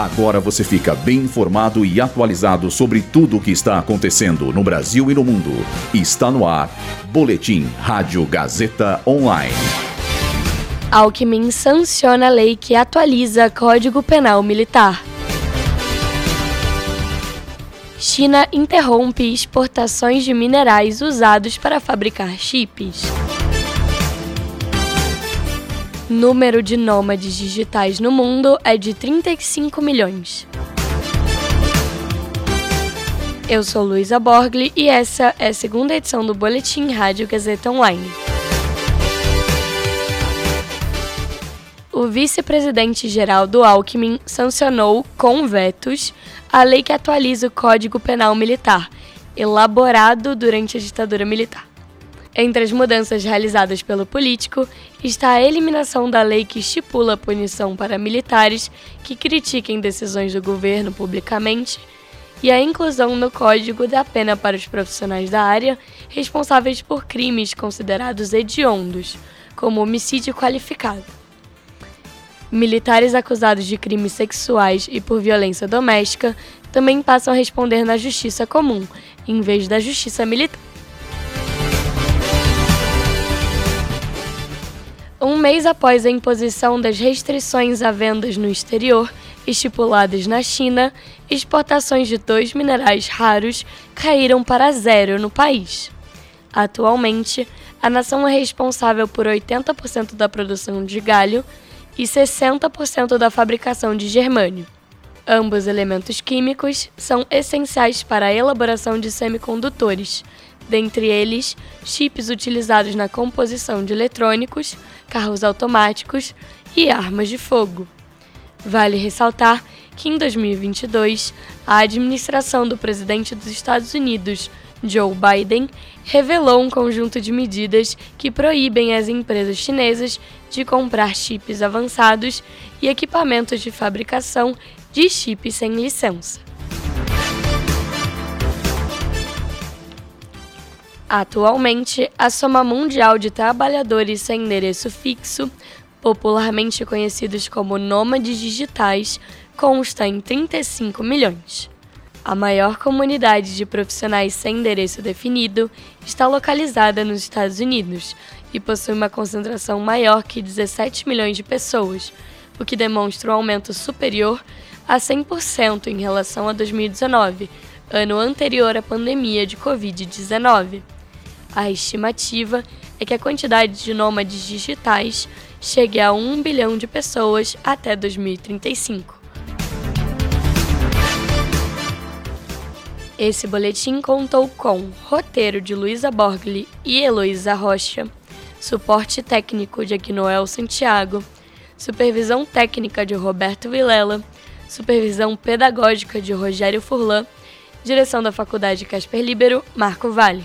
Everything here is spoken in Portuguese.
Agora você fica bem informado e atualizado sobre tudo o que está acontecendo no Brasil e no mundo. Está no ar. Boletim Rádio Gazeta Online. Alckmin sanciona a lei que atualiza Código Penal Militar. China interrompe exportações de minerais usados para fabricar chips. Número de nômades digitais no mundo é de 35 milhões. Eu sou Luísa Borgli e essa é a segunda edição do Boletim Rádio Gazeta Online. O vice-presidente geral do Alckmin sancionou, com vetos, a lei que atualiza o Código Penal Militar, elaborado durante a ditadura militar. Entre as mudanças realizadas pelo político está a eliminação da lei que estipula punição para militares que critiquem decisões do governo publicamente e a inclusão no código da pena para os profissionais da área responsáveis por crimes considerados hediondos, como homicídio qualificado. Militares acusados de crimes sexuais e por violência doméstica também passam a responder na justiça comum, em vez da justiça militar. Um mês após a imposição das restrições a vendas no exterior, estipuladas na China, exportações de dois minerais raros caíram para zero no país. Atualmente, a nação é responsável por 80% da produção de galho e 60% da fabricação de germânio. Ambos elementos químicos são essenciais para a elaboração de semicondutores, dentre eles chips utilizados na composição de eletrônicos, carros automáticos e armas de fogo. Vale ressaltar que em 2022, a administração do presidente dos Estados Unidos, Joe Biden, revelou um conjunto de medidas que proíbem as empresas chinesas de comprar chips avançados e equipamentos de fabricação de chips sem licença. Atualmente, a soma mundial de trabalhadores sem endereço fixo, popularmente conhecidos como nômades digitais, consta em 35 milhões. A maior comunidade de profissionais sem endereço definido está localizada nos Estados Unidos e possui uma concentração maior que 17 milhões de pessoas, o que demonstra um aumento superior a 100% em relação a 2019, ano anterior à pandemia de Covid-19. A estimativa é que a quantidade de nômades digitais chegue a 1 bilhão de pessoas até 2035. Esse boletim contou com roteiro de Luísa Borgli e Heloísa Rocha, suporte técnico de Aquinoel Santiago, supervisão técnica de Roberto Vilela, supervisão pedagógica de Rogério Furlan, direção da Faculdade Casper Libero, Marco Vale.